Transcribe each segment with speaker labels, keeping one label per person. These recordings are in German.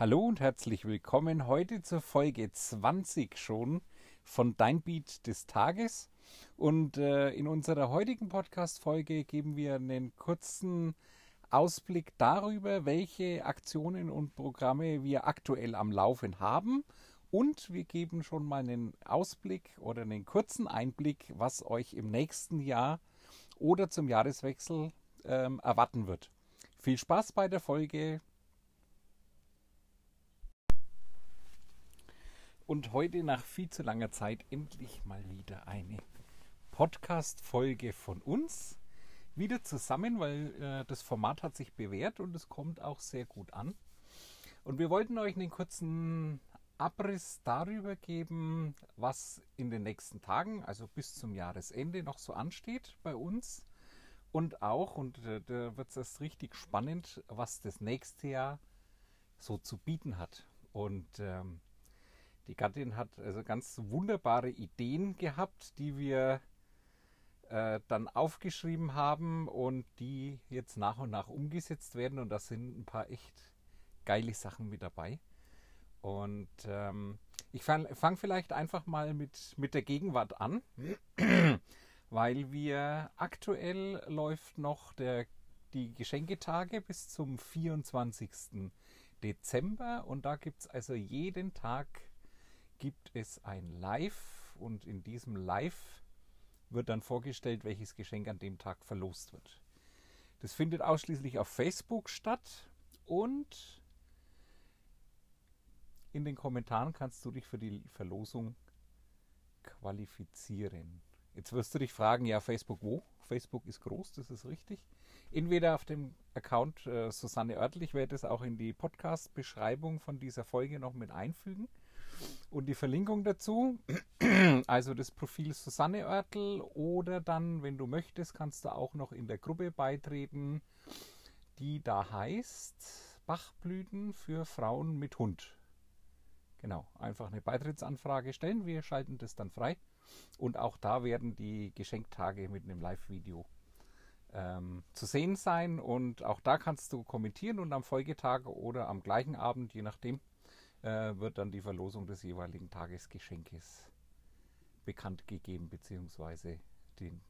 Speaker 1: Hallo und herzlich willkommen heute zur Folge 20 schon von Dein Beat des Tages. Und äh, in unserer heutigen Podcast-Folge geben wir einen kurzen Ausblick darüber, welche Aktionen und Programme wir aktuell am Laufen haben. Und wir geben schon mal einen Ausblick oder einen kurzen Einblick, was euch im nächsten Jahr oder zum Jahreswechsel ähm, erwarten wird. Viel Spaß bei der Folge. Und heute nach viel zu langer Zeit endlich mal wieder eine Podcast-Folge von uns. Wieder zusammen, weil äh, das Format hat sich bewährt und es kommt auch sehr gut an. Und wir wollten euch einen kurzen Abriss darüber geben, was in den nächsten Tagen, also bis zum Jahresende, noch so ansteht bei uns. Und auch, und äh, da wird es erst richtig spannend, was das nächste Jahr so zu bieten hat. Und ähm, die Gattin hat also ganz wunderbare Ideen gehabt, die wir äh, dann aufgeschrieben haben und die jetzt nach und nach umgesetzt werden. Und da sind ein paar echt geile Sachen mit dabei. Und ähm, ich fange fang vielleicht einfach mal mit, mit der Gegenwart an, weil wir aktuell läuft noch der, die Geschenketage bis zum 24. Dezember und da gibt es also jeden Tag gibt es ein Live und in diesem Live wird dann vorgestellt, welches Geschenk an dem Tag verlost wird. Das findet ausschließlich auf Facebook statt und in den Kommentaren kannst du dich für die Verlosung qualifizieren. Jetzt wirst du dich fragen, ja, Facebook wo? Facebook ist groß, das ist richtig. Entweder auf dem Account äh, Susanne Oertel, ich werde es auch in die Podcast-Beschreibung von dieser Folge noch mit einfügen und die Verlinkung dazu. Also das Profil Susanne Oertel oder dann, wenn du möchtest, kannst du auch noch in der Gruppe beitreten, die da heißt Bachblüten für Frauen mit Hund. Genau, einfach eine Beitrittsanfrage stellen. Wir schalten das dann frei. Und auch da werden die Geschenktage mit einem Live-Video ähm, zu sehen sein. Und auch da kannst du kommentieren und am Folgetag oder am gleichen Abend, je nachdem, äh, wird dann die Verlosung des jeweiligen Tagesgeschenkes bekannt gegeben, beziehungsweise den,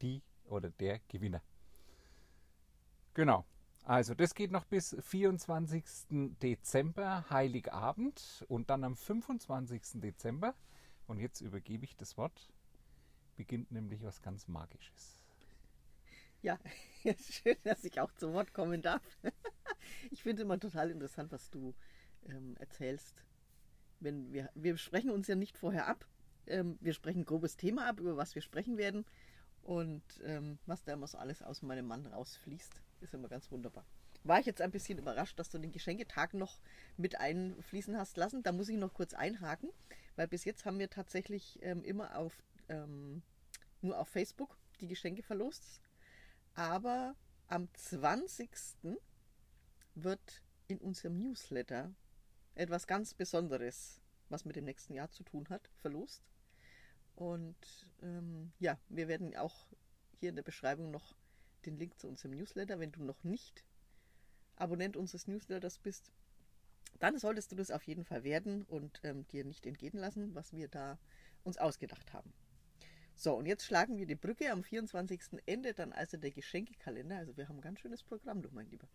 Speaker 1: die oder der Gewinner. Genau. Also das geht noch bis 24. Dezember, Heiligabend und dann am 25. Dezember, und jetzt übergebe ich das Wort, beginnt nämlich was ganz Magisches.
Speaker 2: Ja, schön, dass ich auch zu Wort kommen darf. Ich finde immer total interessant, was du ähm, erzählst. Wenn wir, wir sprechen uns ja nicht vorher ab. Ähm, wir sprechen ein grobes Thema ab, über was wir sprechen werden. Und ähm, was da immer so alles aus meinem Mann rausfließt, ist immer ganz wunderbar. War ich jetzt ein bisschen überrascht, dass du den Geschenketag noch mit einfließen hast lassen. Da muss ich noch kurz einhaken, weil bis jetzt haben wir tatsächlich ähm, immer auf, ähm, nur auf Facebook die Geschenke verlost. Aber am 20. wird in unserem Newsletter etwas ganz Besonderes, was mit dem nächsten Jahr zu tun hat, verlost. Und ähm, ja, wir werden auch hier in der Beschreibung noch den Link zu unserem Newsletter, wenn du noch nicht Abonnent unseres Newsletters bist, dann solltest du das auf jeden Fall werden und ähm, dir nicht entgehen lassen, was wir da uns ausgedacht haben. So, und jetzt schlagen wir die Brücke. Am 24. endet dann also der Geschenkekalender. Also wir haben ein ganz schönes Programm, du mein Lieber.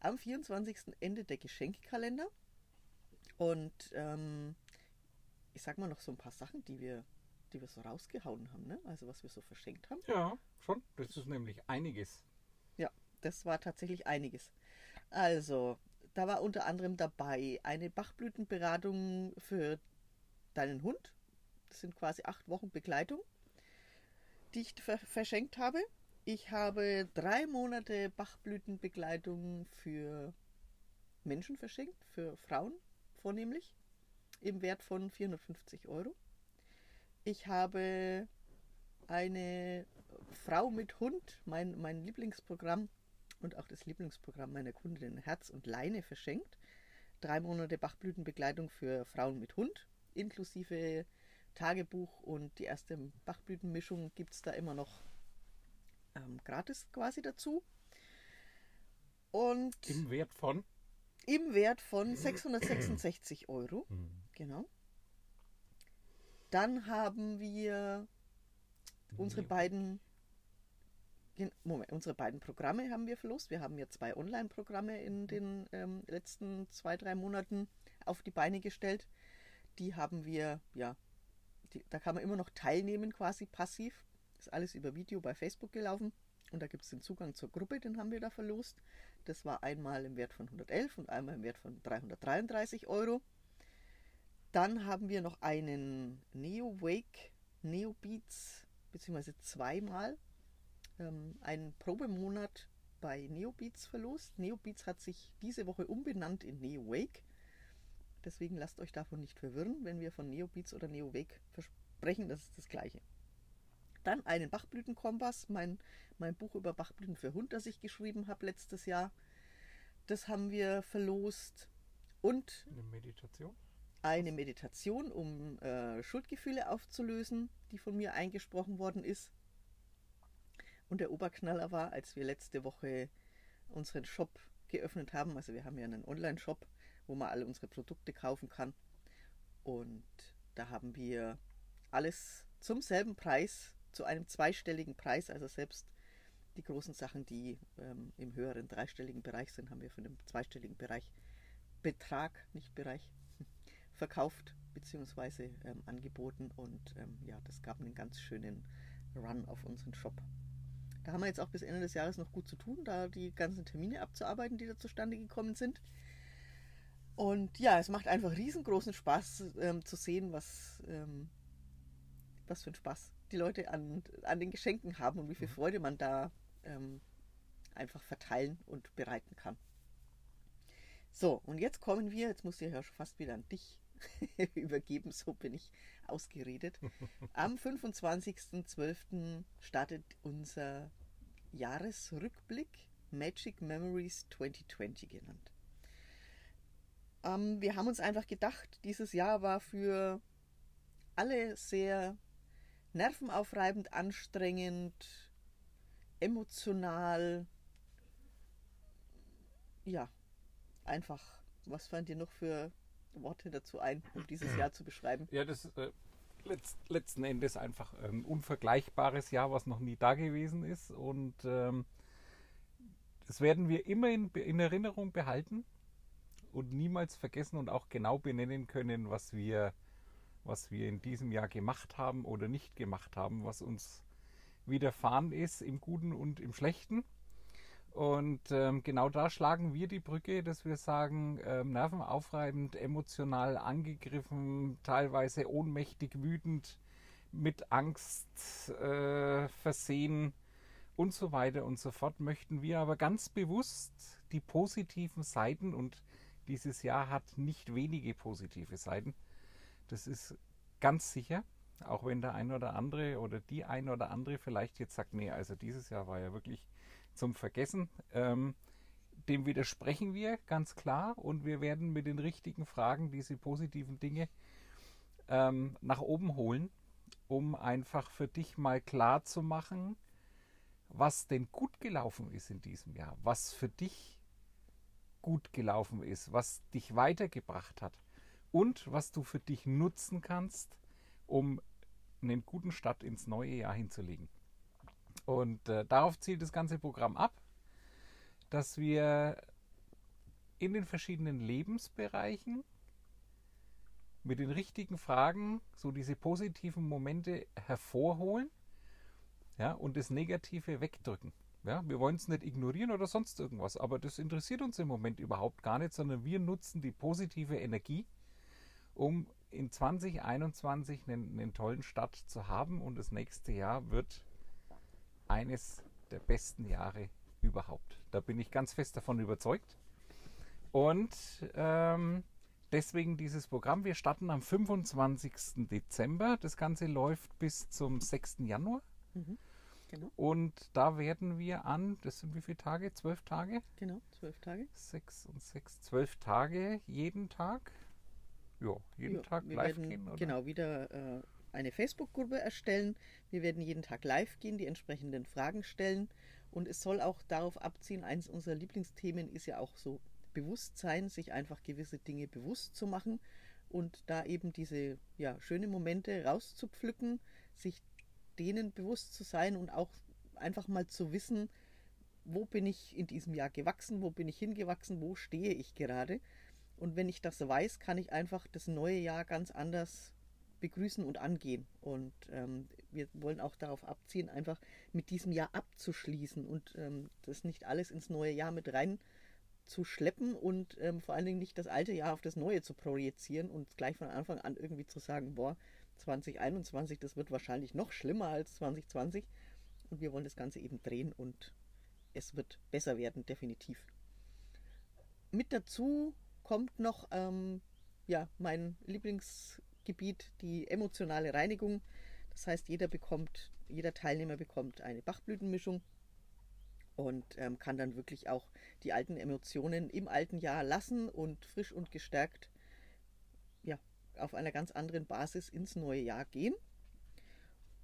Speaker 2: Am 24. endet der Geschenkekalender. Und ähm, ich sag mal noch so ein paar Sachen, die wir, die wir so rausgehauen haben, ne? Also was wir so verschenkt haben.
Speaker 1: Ja, schon. Das ist nämlich einiges.
Speaker 2: Ja, das war tatsächlich einiges. Also, da war unter anderem dabei eine Bachblütenberatung für deinen Hund. Das sind quasi acht Wochen Begleitung, die ich verschenkt habe. Ich habe drei Monate Bachblütenbegleitung für Menschen verschenkt, für Frauen vornehmlich, im Wert von 450 Euro. Ich habe eine Frau mit Hund, mein, mein Lieblingsprogramm und auch das Lieblingsprogramm meiner Kundin Herz und Leine verschenkt. Drei Monate Bachblütenbegleitung für Frauen mit Hund, inklusive Tagebuch und die erste Bachblütenmischung gibt es da immer noch ähm, gratis quasi dazu.
Speaker 1: Und im Wert von?
Speaker 2: Im Wert von 666 Euro.
Speaker 1: Mhm.
Speaker 2: Genau. Dann haben wir unsere beiden Moment, unsere beiden Programme haben wir verlost. Wir haben ja zwei Online-Programme in den ähm, letzten zwei, drei Monaten auf die Beine gestellt. Die haben wir, ja, die, da kann man immer noch teilnehmen, quasi passiv. Ist alles über Video bei Facebook gelaufen. Und da gibt es den Zugang zur Gruppe, den haben wir da verlost. Das war einmal im Wert von 111 und einmal im Wert von 333 Euro. Dann haben wir noch einen Neo Wake Neo Beats, beziehungsweise zweimal ähm, einen Probemonat bei Neobeats verlost. Neobeats hat sich diese Woche umbenannt in Neo Wake. Deswegen lasst euch davon nicht verwirren, wenn wir von Neobeats oder Neo Wake versprechen, das ist das gleiche. Dann einen Bachblütenkompass, mein, mein Buch über Bachblüten für Hund, das ich geschrieben habe letztes Jahr. Das haben wir verlost. Und
Speaker 1: Eine Meditation.
Speaker 2: eine Meditation, um äh, Schuldgefühle aufzulösen, die von mir eingesprochen worden ist. Und der Oberknaller war, als wir letzte Woche unseren Shop geöffnet haben. Also wir haben ja einen Online-Shop, wo man alle unsere Produkte kaufen kann. Und da haben wir alles zum selben Preis, zu einem zweistelligen Preis. Also selbst die großen Sachen, die ähm, im höheren dreistelligen Bereich sind, haben wir für den zweistelligen Bereich Betrag, nicht Bereich, verkauft bzw. Ähm, angeboten. Und ähm, ja, das gab einen ganz schönen Run auf unseren Shop. Da haben wir jetzt auch bis Ende des Jahres noch gut zu tun, da die ganzen Termine abzuarbeiten, die da zustande gekommen sind. Und ja, es macht einfach riesengroßen Spaß ähm, zu sehen, was, ähm, was für ein Spaß die Leute an, an den Geschenken haben und wie viel Freude man da ähm, einfach verteilen und bereiten kann. So, und jetzt kommen wir, jetzt muss ich ja schon fast wieder an dich übergeben, so bin ich ausgeredet. Am 25.12. startet unser Jahresrückblick Magic Memories 2020 genannt. Ähm, wir haben uns einfach gedacht, dieses Jahr war für alle sehr nervenaufreibend, anstrengend, emotional. Ja, einfach. Was fallen dir noch für Worte dazu ein, um dieses Jahr zu beschreiben?
Speaker 1: Ja, das äh, letzt, letzten Endes einfach ein unvergleichbares Jahr, was noch nie da gewesen ist. Und ähm, das werden wir immer in, in Erinnerung behalten und niemals vergessen und auch genau benennen können, was wir, was wir in diesem Jahr gemacht haben oder nicht gemacht haben, was uns widerfahren ist, im Guten und im Schlechten. Und ähm, genau da schlagen wir die Brücke, dass wir sagen, ähm, nervenaufreibend, emotional angegriffen, teilweise ohnmächtig, wütend, mit Angst äh, versehen und so weiter und so fort, möchten wir aber ganz bewusst die positiven Seiten und dieses Jahr hat nicht wenige positive Seiten. Das ist ganz sicher, auch wenn der ein oder andere oder die ein oder andere vielleicht jetzt sagt, nee, also dieses Jahr war ja wirklich zum Vergessen. Ähm, dem widersprechen wir ganz klar und wir werden mit den richtigen Fragen diese positiven Dinge ähm, nach oben holen, um einfach für dich mal klar zu machen, was denn gut gelaufen ist in diesem Jahr, was für dich gut gelaufen ist, was dich weitergebracht hat und was du für dich nutzen kannst, um einen guten Start ins neue Jahr hinzulegen. Und äh, darauf zielt das ganze Programm ab, dass wir in den verschiedenen Lebensbereichen mit den richtigen Fragen so diese positiven Momente hervorholen ja, und das Negative wegdrücken. Ja, wir wollen es nicht ignorieren oder sonst irgendwas, aber das interessiert uns im Moment überhaupt gar nicht, sondern wir nutzen die positive Energie, um in 2021 einen, einen tollen Start zu haben und das nächste Jahr wird eines der besten Jahre überhaupt. Da bin ich ganz fest davon überzeugt. Und ähm, deswegen dieses Programm. Wir starten am 25. Dezember. Das Ganze läuft bis zum 6. Januar.
Speaker 2: Mhm. Genau,
Speaker 1: Und da werden wir an, das sind wie viele Tage? Zwölf Tage?
Speaker 2: genau, zwölf Tage.
Speaker 1: Sechs und sechs, zwölf Tage jeden Tag? Ja, jeden
Speaker 2: Ja,
Speaker 1: Tag
Speaker 2: wir
Speaker 1: live
Speaker 2: werden,
Speaker 1: gehen? Oder?
Speaker 2: Genau, wieder äh, eine Facebook-Gruppe erstellen. Wir werden jeden Tag live gehen, die entsprechenden Fragen stellen. Und es soll auch darauf abziehen, eins unserer Lieblingsthemen ist ja auch so Bewusstsein, sich einfach gewisse Dinge bewusst zu machen und da eben diese ja, schönen Momente rauszupflücken, sich denen bewusst zu sein und auch einfach mal zu wissen, wo bin ich in diesem Jahr gewachsen, wo bin ich hingewachsen, wo stehe ich gerade. Und wenn ich das weiß, kann ich einfach das neue Jahr ganz anders begrüßen und angehen. Und ähm, wir wollen auch darauf abziehen, einfach mit diesem Jahr abzuschließen und ähm, das nicht alles ins neue Jahr mit rein zu schleppen und ähm, vor allen Dingen nicht das alte Jahr auf das neue zu projizieren und gleich von Anfang an irgendwie zu sagen, boah, 2021, das wird wahrscheinlich noch schlimmer als 2020. Und wir wollen das Ganze eben drehen und es wird besser werden, definitiv. Mit dazu kommt noch ähm, ja, mein Lieblingsgebiet, die emotionale Reinigung. Das heißt, jeder bekommt, jeder Teilnehmer bekommt eine Bachblütenmischung und ähm, kann dann wirklich auch die alten Emotionen im alten Jahr lassen und frisch und gestärkt ja, auf einer ganz anderen Basis ins neue Jahr gehen.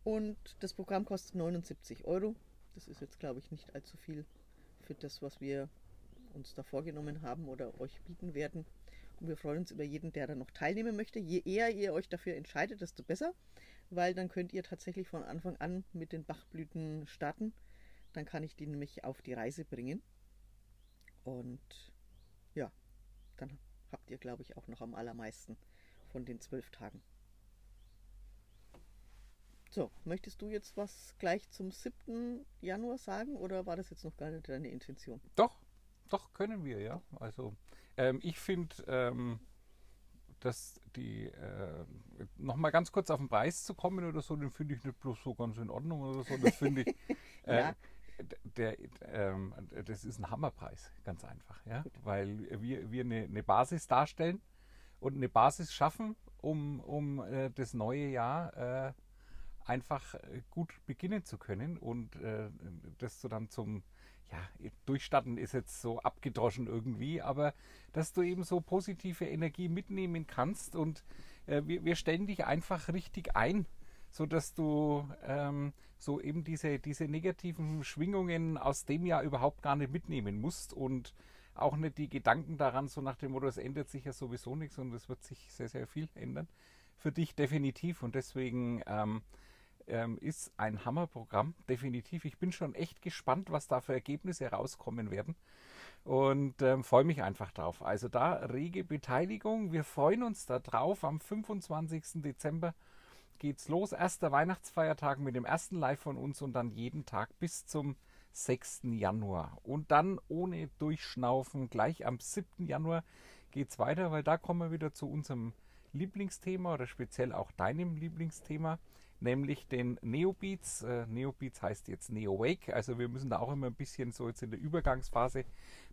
Speaker 2: Und das Programm kostet 79 Euro. Das ist jetzt, glaube ich, nicht allzu viel für das, was wir uns da vorgenommen haben oder euch bieten werden. Und wir freuen uns über jeden, der da noch teilnehmen möchte. Je eher ihr euch dafür entscheidet, desto besser, weil dann könnt ihr tatsächlich von Anfang an mit den Bachblüten starten. Dann kann ich die nämlich auf die Reise bringen. Und ja, dann habt ihr, glaube ich, auch noch am allermeisten von den zwölf Tagen. So, möchtest du jetzt was gleich zum 7. Januar sagen oder war das jetzt noch gar nicht deine Intention?
Speaker 1: Doch, doch, können wir, ja. Also, ähm, ich finde, ähm, dass die, äh, nochmal ganz kurz auf den Preis zu kommen oder so, den finde ich nicht bloß so ganz in Ordnung oder so, das finde ich. Äh, ja. Der, ähm, das ist ein Hammerpreis, ganz einfach, ja, weil wir, wir eine, eine, Basis darstellen und eine Basis schaffen, um, um äh, das neue Jahr äh, einfach äh, gut beginnen zu können und äh, das so dann zum ja, Durchstarten ist jetzt so abgedroschen irgendwie, aber dass du eben so positive Energie mitnehmen kannst und äh, wir, wir stellen dich einfach richtig ein, so dass du ähm, so eben diese, diese negativen Schwingungen aus dem Jahr überhaupt gar nicht mitnehmen musst und auch nicht die Gedanken daran, so nach dem Motto, es ändert sich ja sowieso nichts und es wird sich sehr, sehr viel ändern. Für dich definitiv und deswegen ähm, ähm, ist ein Hammerprogramm, definitiv. Ich bin schon echt gespannt, was da für Ergebnisse rauskommen werden und ähm, freue mich einfach drauf. Also da rege Beteiligung. Wir freuen uns da drauf. Am 25. Dezember geht's los. Erster Weihnachtsfeiertag mit dem ersten Live von uns und dann jeden Tag bis zum 6. Januar. Und dann ohne Durchschnaufen gleich am 7. Januar geht's weiter, weil da kommen wir wieder zu unserem Lieblingsthema oder speziell auch deinem Lieblingsthema nämlich den Neobeats. Äh, Neobeats heißt jetzt Neo Wake, also wir müssen da auch immer ein bisschen so jetzt in der Übergangsphase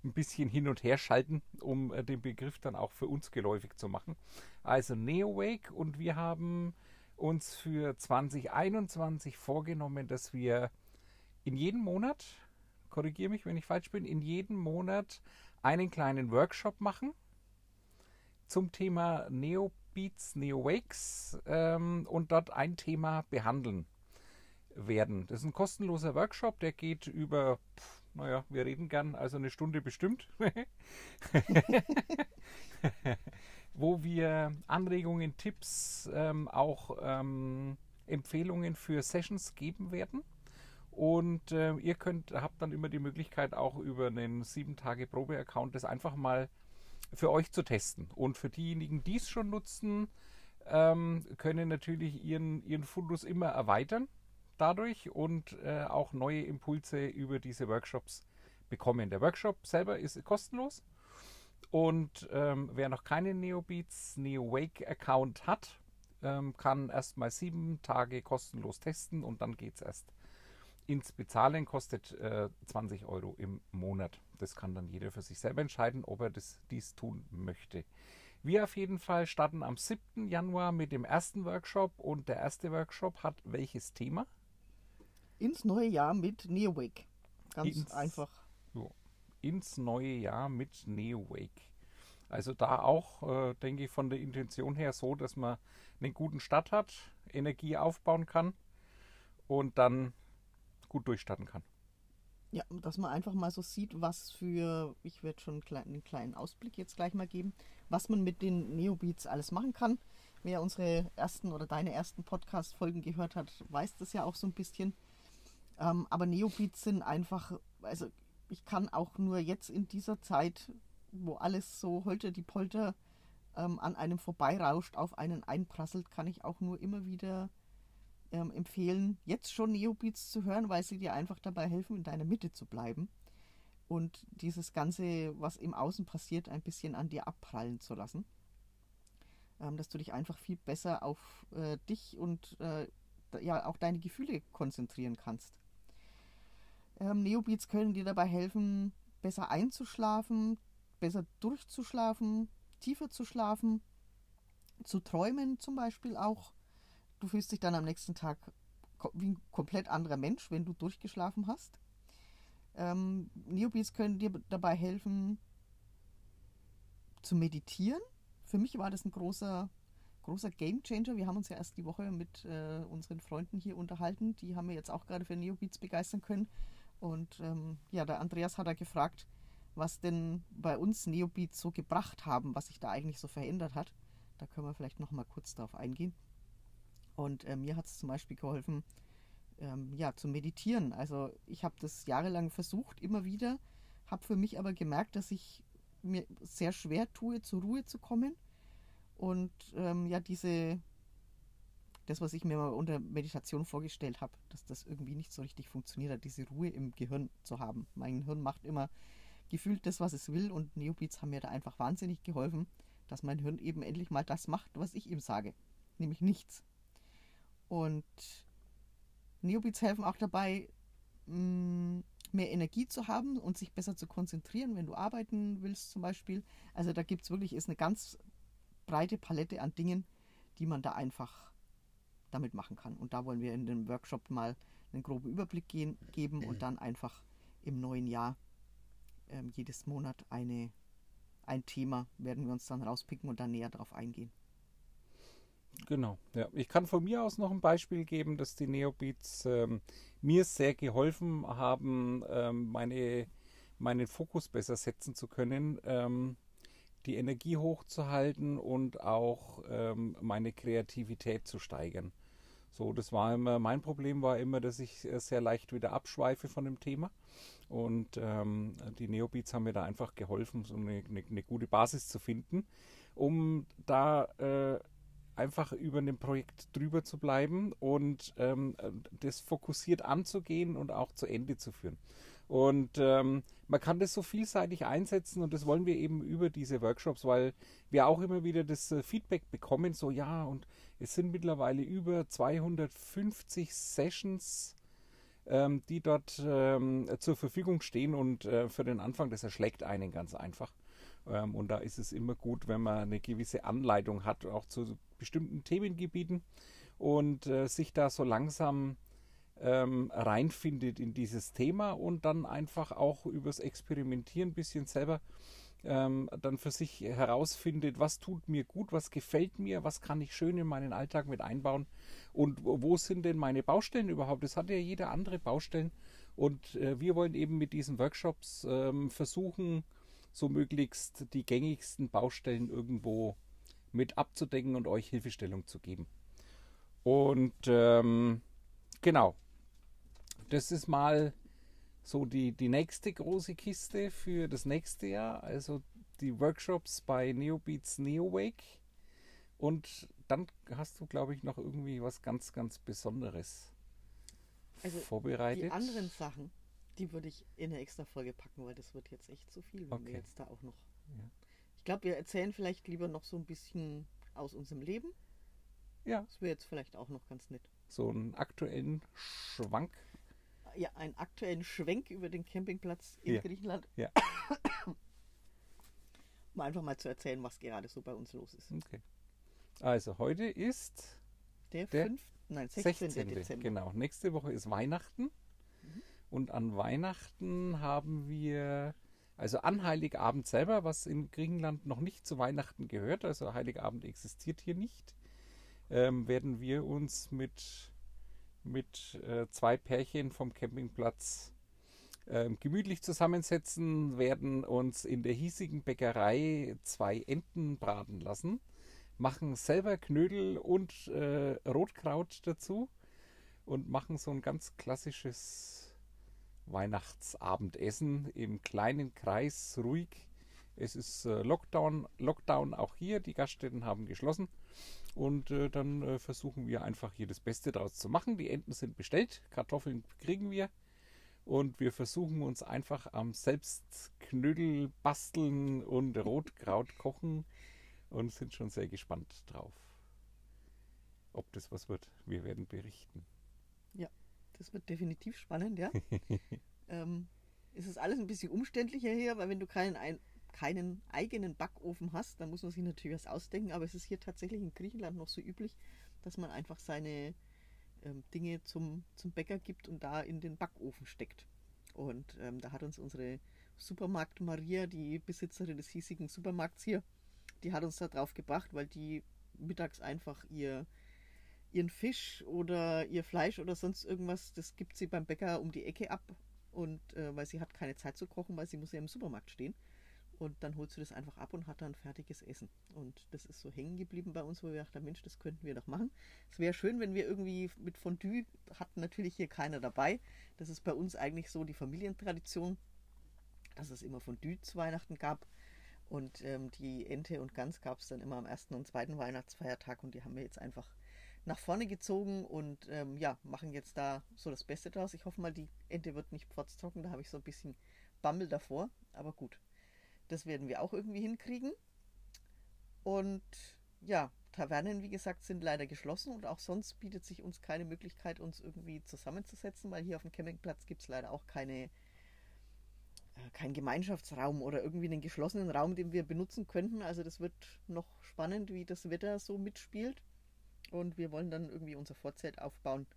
Speaker 1: ein bisschen hin und her schalten, um äh, den Begriff dann auch für uns geläufig zu machen. Also Neo Wake und wir haben uns für 2021 vorgenommen, dass wir in jedem Monat, korrigiere mich, wenn ich falsch bin, in jedem Monat einen kleinen Workshop machen zum Thema Neo Beats Neo Wakes ähm, und dort ein Thema behandeln werden. Das ist ein kostenloser Workshop, der geht über, pff, naja, wir reden gern, also eine Stunde bestimmt, wo wir Anregungen, Tipps, ähm, auch ähm, Empfehlungen für Sessions geben werden. Und äh, ihr könnt, habt dann immer die Möglichkeit, auch über einen 7-Tage-Probe-Account das einfach mal für euch zu testen. Und für diejenigen, die es schon nutzen, ähm, können natürlich ihren, ihren Fundus immer erweitern dadurch und äh, auch neue Impulse über diese Workshops bekommen. Der Workshop selber ist kostenlos und ähm, wer noch keinen NeoBeats NeoWake Account hat, ähm, kann erstmal sieben Tage kostenlos testen und dann geht es erst ins Bezahlen, kostet äh, 20 Euro im Monat. Das kann dann jeder für sich selber entscheiden, ob er das, dies tun möchte. Wir auf jeden Fall starten am 7. Januar mit dem ersten Workshop und der erste Workshop hat welches Thema?
Speaker 2: Ins neue Jahr mit NeoWake. Ganz ins, einfach.
Speaker 1: Jo, ins neue Jahr mit NeoWake. Also da auch, äh, denke ich, von der Intention her so, dass man einen guten Start hat, Energie aufbauen kann und dann gut durchstarten kann.
Speaker 2: Ja, dass man einfach mal so sieht, was für, ich werde schon einen kleinen, einen kleinen Ausblick jetzt gleich mal geben, was man mit den Neobeats alles machen kann. Wer unsere ersten oder deine ersten Podcast-Folgen gehört hat, weiß das ja auch so ein bisschen. Ähm, aber Neobeats sind einfach, also ich kann auch nur jetzt in dieser Zeit, wo alles so holter die Polter ähm, an einem vorbeirauscht, auf einen einprasselt, kann ich auch nur immer wieder ähm, empfehlen, jetzt schon Neobeats zu hören, weil sie dir einfach dabei helfen, in deiner Mitte zu bleiben und dieses Ganze, was im Außen passiert, ein bisschen an dir abprallen zu lassen ähm, dass du dich einfach viel besser auf äh, dich und äh, ja auch deine Gefühle konzentrieren kannst. Ähm, Neobeats können dir dabei helfen, besser einzuschlafen, besser durchzuschlafen, tiefer zu schlafen, zu träumen zum Beispiel auch. Du fühlst dich dann am nächsten Tag wie ein komplett anderer Mensch, wenn du durchgeschlafen hast. Ähm, Neobeats können dir dabei helfen, zu meditieren für mich war das ein großer, großer Game Changer. Wir haben uns ja erst die Woche mit äh, unseren Freunden hier unterhalten. Die haben wir jetzt auch gerade für Neobeats begeistern können. Und ähm, ja, der Andreas hat da gefragt, was denn bei uns Neobeats so gebracht haben, was sich da eigentlich so verändert hat. Da können wir vielleicht noch mal kurz darauf eingehen. Und äh, mir hat es zum Beispiel geholfen, ähm, ja, zu meditieren. Also ich habe das jahrelang versucht, immer wieder, habe für mich aber gemerkt, dass ich mir sehr schwer tue, zur Ruhe zu kommen. Und ähm, ja, diese, das, was ich mir mal unter Meditation vorgestellt habe, dass das irgendwie nicht so richtig funktioniert hat, diese Ruhe im Gehirn zu haben. Mein Hirn macht immer gefühlt das, was es will und Neobeats haben mir da einfach wahnsinnig geholfen, dass mein Hirn eben endlich mal das macht, was ich ihm sage, nämlich nichts. Und Neobeats helfen auch dabei, mm, mehr Energie zu haben und sich besser zu konzentrieren, wenn du arbeiten willst zum Beispiel. Also da gibt es wirklich, ist eine ganz breite Palette an Dingen, die man da einfach damit machen kann. Und da wollen wir in dem Workshop mal einen groben Überblick gehen, geben und dann einfach im neuen Jahr ähm, jedes Monat eine, ein Thema werden wir uns dann rauspicken und dann näher darauf eingehen.
Speaker 1: Genau, ja. Ich kann von mir aus noch ein Beispiel geben, dass die Neobeats ähm, mir sehr geholfen haben, ähm, meine, meinen Fokus besser setzen zu können, ähm, die Energie hochzuhalten und auch ähm, meine Kreativität zu steigern. So, das war immer, mein Problem war immer, dass ich sehr leicht wieder abschweife von dem Thema. Und ähm, die Neobeats haben mir da einfach geholfen, so eine, eine, eine gute Basis zu finden, um da äh, einfach über dem Projekt drüber zu bleiben und ähm, das fokussiert anzugehen und auch zu Ende zu führen. Und ähm, man kann das so vielseitig einsetzen und das wollen wir eben über diese Workshops, weil wir auch immer wieder das äh, Feedback bekommen, so ja, und es sind mittlerweile über 250 Sessions, ähm, die dort ähm, zur Verfügung stehen und äh, für den Anfang, das erschlägt einen ganz einfach. Ähm, und da ist es immer gut, wenn man eine gewisse Anleitung hat, auch zu bestimmten Themengebieten und äh, sich da so langsam ähm, reinfindet in dieses Thema und dann einfach auch übers Experimentieren ein bisschen selber ähm, dann für sich herausfindet, was tut mir gut, was gefällt mir, was kann ich schön in meinen Alltag mit einbauen und wo sind denn meine Baustellen überhaupt. Das hat ja jeder andere Baustellen und äh, wir wollen eben mit diesen Workshops ähm, versuchen, so möglichst die gängigsten Baustellen irgendwo mit abzudecken und euch Hilfestellung zu geben. Und ähm, genau, das ist mal so die, die nächste große Kiste für das nächste Jahr. Also die Workshops bei Neobeats Neowake. Und dann hast du, glaube ich, noch irgendwie was ganz, ganz Besonderes also vorbereitet.
Speaker 2: Die anderen Sachen, die würde ich in eine extra Folge packen, weil das wird jetzt echt zu viel, wenn okay. wir jetzt da auch noch. Ja. Ich glaube, wir erzählen vielleicht lieber noch so ein bisschen aus unserem Leben. Ja. Das wäre jetzt vielleicht auch noch ganz nett.
Speaker 1: So einen aktuellen Schwank.
Speaker 2: Ja, einen aktuellen Schwenk über den Campingplatz in ja. Griechenland. Ja. um einfach mal zu erzählen, was gerade so bei uns los ist. Okay.
Speaker 1: Also heute ist
Speaker 2: der, der 5, nein, 16. 16.
Speaker 1: Dezember. Genau. Nächste Woche ist Weihnachten. Mhm. Und an Weihnachten haben wir, also an Heiligabend selber, was in Griechenland noch nicht zu Weihnachten gehört, also Heiligabend existiert hier nicht, ähm, werden wir uns mit, mit äh, zwei Pärchen vom Campingplatz ähm, gemütlich zusammensetzen, werden uns in der hiesigen Bäckerei zwei Enten braten lassen, machen selber Knödel und äh, Rotkraut dazu und machen so ein ganz klassisches Weihnachtsabendessen im kleinen Kreis, ruhig. Es ist äh, Lockdown, Lockdown auch hier, die Gaststätten haben geschlossen und äh, dann äh, versuchen wir einfach hier das Beste draus zu machen. Die Enten sind bestellt, Kartoffeln kriegen wir und wir versuchen uns einfach am Selbstknödel basteln und Rotkraut kochen und sind schon sehr gespannt drauf, ob das was wird. Wir werden berichten.
Speaker 2: Das wird definitiv spannend, ja. ähm, es ist alles ein bisschen umständlicher hier, weil wenn du keinen, ein, keinen eigenen Backofen hast, dann muss man sich natürlich was ausdenken. Aber es ist hier tatsächlich in Griechenland noch so üblich, dass man einfach seine ähm, Dinge zum, zum Bäcker gibt und da in den Backofen steckt. Und ähm, da hat uns unsere Supermarkt Maria, die Besitzerin des hiesigen Supermarkts hier, die hat uns da drauf gebracht, weil die mittags einfach ihr, ihren Fisch oder ihr Fleisch oder sonst irgendwas, das gibt sie beim Bäcker um die Ecke ab. Und äh, weil sie hat keine Zeit zu kochen, weil sie muss ja im Supermarkt stehen. Und dann holt sie das einfach ab und hat dann fertiges Essen. Und das ist so hängen geblieben bei uns, wo wir dachten, Mensch, das könnten wir doch machen. Es wäre schön, wenn wir irgendwie mit Fondue, hat natürlich hier keiner dabei. Das ist bei uns eigentlich so die Familientradition, dass es immer Fondue zu Weihnachten gab. Und ähm, die Ente und Gans gab es dann immer am ersten und zweiten Weihnachtsfeiertag. Und die haben wir jetzt einfach nach vorne gezogen und ähm, ja, machen jetzt da so das Beste draus. Ich hoffe mal, die Ente wird nicht trocken, da habe ich so ein bisschen Bammel davor. Aber gut, das werden wir auch irgendwie hinkriegen. Und ja, Tavernen, wie gesagt, sind leider geschlossen und auch sonst bietet sich uns keine Möglichkeit, uns irgendwie zusammenzusetzen, weil hier auf dem Campingplatz gibt es leider auch keine, äh, keinen Gemeinschaftsraum oder irgendwie einen geschlossenen Raum, den wir benutzen könnten. Also das wird noch spannend, wie das Wetter so mitspielt. Und wir wollen dann irgendwie unser Vorzelt aufbauen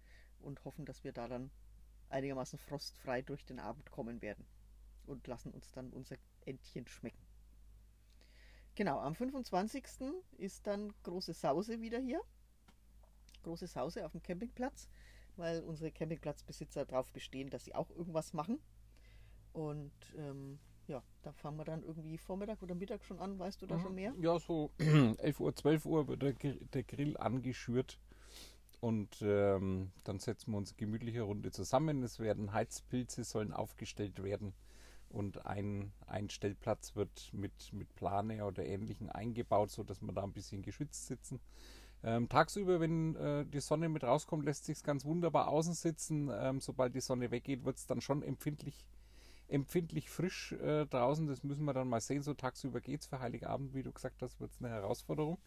Speaker 2: und hoffen, dass wir da dann einigermaßen frostfrei durch den Abend kommen werden und lassen uns dann unser Entchen schmecken. Genau, am 25. ist dann große Sause wieder hier. Große Sause auf dem Campingplatz, weil unsere Campingplatzbesitzer darauf bestehen, dass sie auch irgendwas machen. Und ähm, ja, da fangen wir dann irgendwie Vormittag oder Mittag schon an. Weißt du da mhm. schon mehr?
Speaker 1: Ja, so 11 Uhr, 12 Uhr wird der, der Grill angeschürt. Und ähm, dann setzen wir uns gemütliche Runde zusammen. Es werden Heizpilze, sollen aufgestellt werden und ein, ein Stellplatz wird mit, mit Plane oder Ähnlichem eingebaut, sodass wir da ein bisschen geschützt sitzen. Ähm, tagsüber, wenn äh, die Sonne mit rauskommt, lässt sich ganz wunderbar außen sitzen. Ähm, sobald die Sonne weggeht, wird es dann schon empfindlich, empfindlich frisch äh, draußen. Das müssen wir dann mal sehen. So tagsüber geht es für Heiligabend, wie du gesagt hast, wird es eine Herausforderung.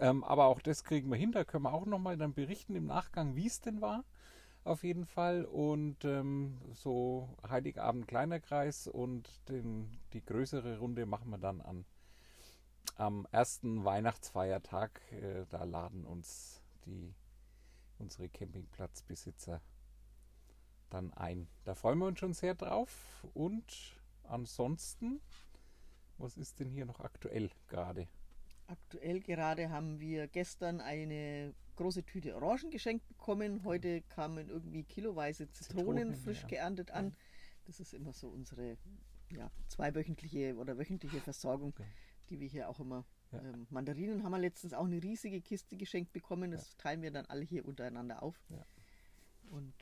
Speaker 1: Ähm, aber auch das kriegen wir hin. Da können wir auch nochmal dann berichten im Nachgang, wie es denn war auf jeden Fall. Und ähm, so Heiligabend kleiner Kreis und den, die größere Runde machen wir dann an am ersten Weihnachtsfeiertag. Äh, da laden uns die unsere Campingplatzbesitzer dann ein. Da freuen wir uns schon sehr drauf. Und ansonsten, was ist denn hier noch aktuell gerade?
Speaker 2: Aktuell gerade haben wir gestern eine große Tüte Orangen geschenkt bekommen. Heute kamen irgendwie kiloweise Zitronen, Zitronen frisch ja. geerntet an. Das ist immer so unsere ja, zweiwöchentliche oder wöchentliche Versorgung, okay. die wir hier auch immer. Ja. Ähm, Mandarinen haben wir letztens auch eine riesige Kiste geschenkt bekommen. Das teilen wir dann alle hier untereinander auf. Und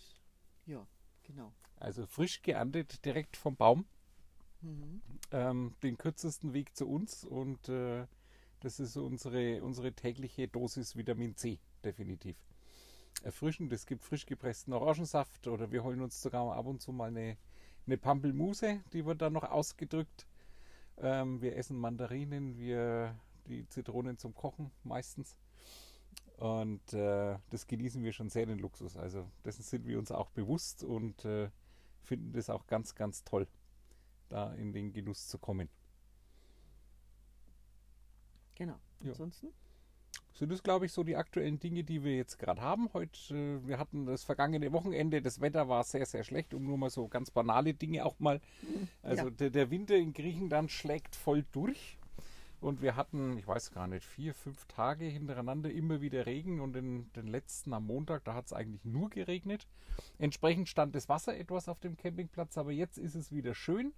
Speaker 2: ja, genau.
Speaker 1: Also frisch geerntet direkt vom Baum. Mhm. Ähm, den kürzesten Weg zu uns und äh, das ist unsere, unsere tägliche Dosis Vitamin C, definitiv. Erfrischend, es gibt frisch gepressten Orangensaft oder wir holen uns sogar ab und zu mal eine, eine Pampelmuse, die wird dann noch ausgedrückt. Ähm, wir essen Mandarinen, wir die Zitronen zum Kochen meistens. Und äh, das genießen wir schon sehr den Luxus. Also dessen sind wir uns auch bewusst und äh, finden das auch ganz, ganz toll, da in den Genuss zu kommen.
Speaker 2: Genau. Ansonsten? Ja.
Speaker 1: Sind das, glaube ich, so die aktuellen Dinge, die wir jetzt gerade haben. Heute, äh, wir hatten das vergangene Wochenende, das Wetter war sehr, sehr schlecht, um nur mal so ganz banale Dinge auch mal. Mhm. Also ja. der, der Winter in Griechenland schlägt voll durch. Und wir hatten, ich weiß gar nicht, vier, fünf Tage hintereinander immer wieder Regen und in den letzten am Montag, da hat es eigentlich nur geregnet. Entsprechend stand das Wasser etwas auf dem Campingplatz, aber jetzt ist es wieder schön.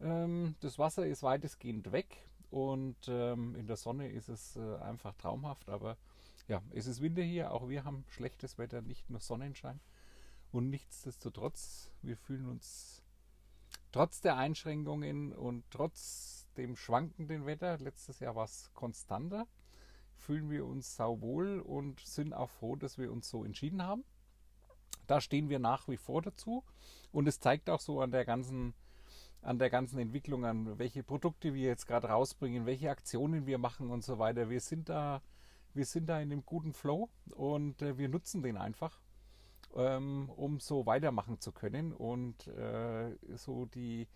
Speaker 1: Ähm, das Wasser ist weitestgehend weg und ähm, in der Sonne ist es äh, einfach traumhaft. Aber ja, es ist Winter hier, auch wir haben schlechtes Wetter, nicht nur Sonnenschein. Und nichtsdestotrotz, wir fühlen uns trotz der Einschränkungen und trotz dem schwankenden Wetter, letztes Jahr war es konstanter, fühlen wir uns sauwohl und sind auch froh, dass wir uns so entschieden haben. Da stehen wir nach wie vor dazu und es zeigt auch so an der ganzen an der ganzen Entwicklung, an welche Produkte wir jetzt gerade rausbringen, welche Aktionen wir machen und so weiter. Wir sind da, wir sind da in einem guten Flow und äh, wir nutzen den einfach, ähm, um so weitermachen zu können und äh, so die,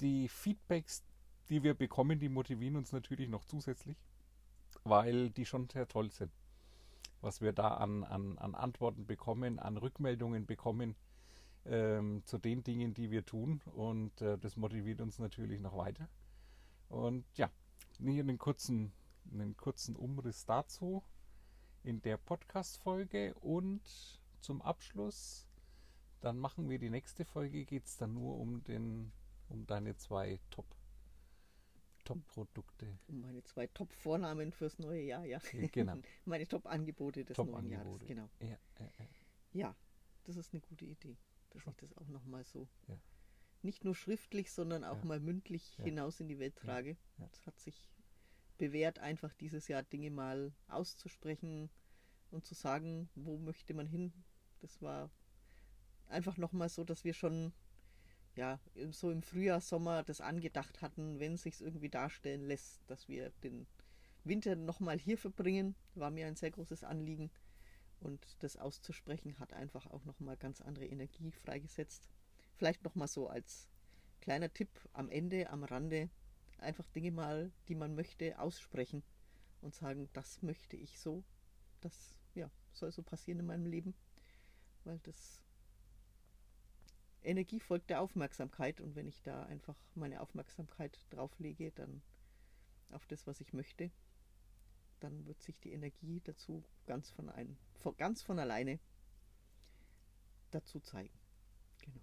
Speaker 1: die Feedbacks, die wir bekommen, die motivieren uns natürlich noch zusätzlich, weil die schon sehr toll sind. Was wir da an, an, an Antworten bekommen, an Rückmeldungen bekommen ähm, zu den Dingen, die wir tun. Und äh, das motiviert uns natürlich noch weiter. Und ja, hier einen kurzen, einen kurzen Umriss dazu in der Podcast-Folge. Und zum Abschluss, dann machen wir die nächste Folge, geht es dann nur um, den, um deine zwei Top Top-Produkte.
Speaker 2: Meine zwei Top-Vornamen fürs neue Jahr, ja.
Speaker 1: Genau.
Speaker 2: Meine Top-Angebote des
Speaker 1: Top
Speaker 2: neuen Jahres, genau.
Speaker 1: Ja, ja, ja.
Speaker 2: Ja, das ist eine gute Idee, dass
Speaker 1: Schon.
Speaker 2: ich das auch nochmal so nicht nur schriftlich, sondern auch mal mündlich hinaus in die Welt trage. Es hat sich bewährt, einfach dieses Jahr Dinge mal auszusprechen und zu sagen, wo möchte man hin. Das war einfach nochmal so, dass wir schon ja, so im Frühjahr, Sommer das angedacht hatten, wenn es sich irgendwie darstellen lässt, dass wir den Winter nochmal hier verbringen, war mir ein sehr großes Anliegen. Und das auszusprechen hat einfach auch nochmal ganz andere Energie freigesetzt. Vielleicht nochmal so als kleiner Tipp am Ende, am Rande, einfach Dinge mal, die man möchte, aussprechen und sagen, das möchte ich so. Das ja, soll so passieren in meinem Leben. Weil das Energie folgt der Aufmerksamkeit und wenn ich da einfach meine Aufmerksamkeit drauf lege, dann auf das, was ich möchte, dann wird sich die Energie dazu ganz von, ein, ganz von alleine dazu zeigen. Genau.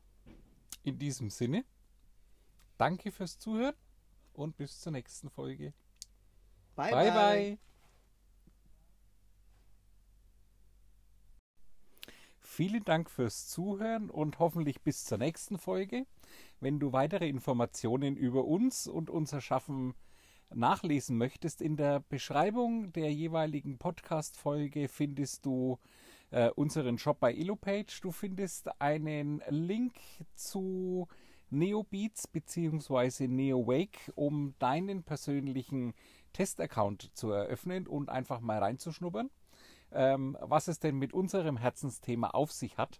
Speaker 1: In diesem Sinne, danke fürs Zuhören und bis zur nächsten Folge.
Speaker 2: Bye,
Speaker 1: bye. bye. Vielen Dank fürs Zuhören und hoffentlich bis zur nächsten Folge. Wenn du weitere Informationen über uns und unser Schaffen nachlesen möchtest, in der Beschreibung der jeweiligen Podcast-Folge findest du äh, unseren Shop bei Elopage. Du findest einen Link zu Neobeats bzw. NeoWake, um deinen persönlichen Testaccount zu eröffnen und einfach mal reinzuschnuppern ähm, was es denn mit unserem Herzensthema auf sich hat.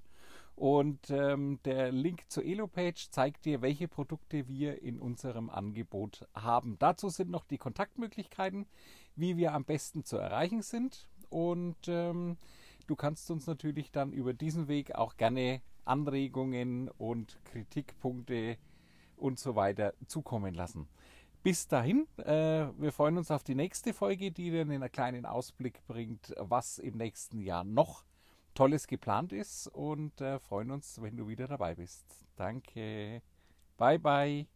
Speaker 1: Und ähm, der Link zur Elopage zeigt dir, welche Produkte wir in unserem Angebot haben. Dazu sind noch die Kontaktmöglichkeiten, wie wir am besten zu erreichen sind. Und ähm, du kannst uns natürlich dann über diesen Weg auch gerne Anregungen und Kritikpunkte und so weiter zukommen lassen. Bis dahin, äh, wir freuen uns auf die nächste Folge, die dir einen kleinen Ausblick bringt, was im nächsten Jahr noch Tolles geplant ist und äh, freuen uns, wenn du wieder dabei bist. Danke. Bye, bye.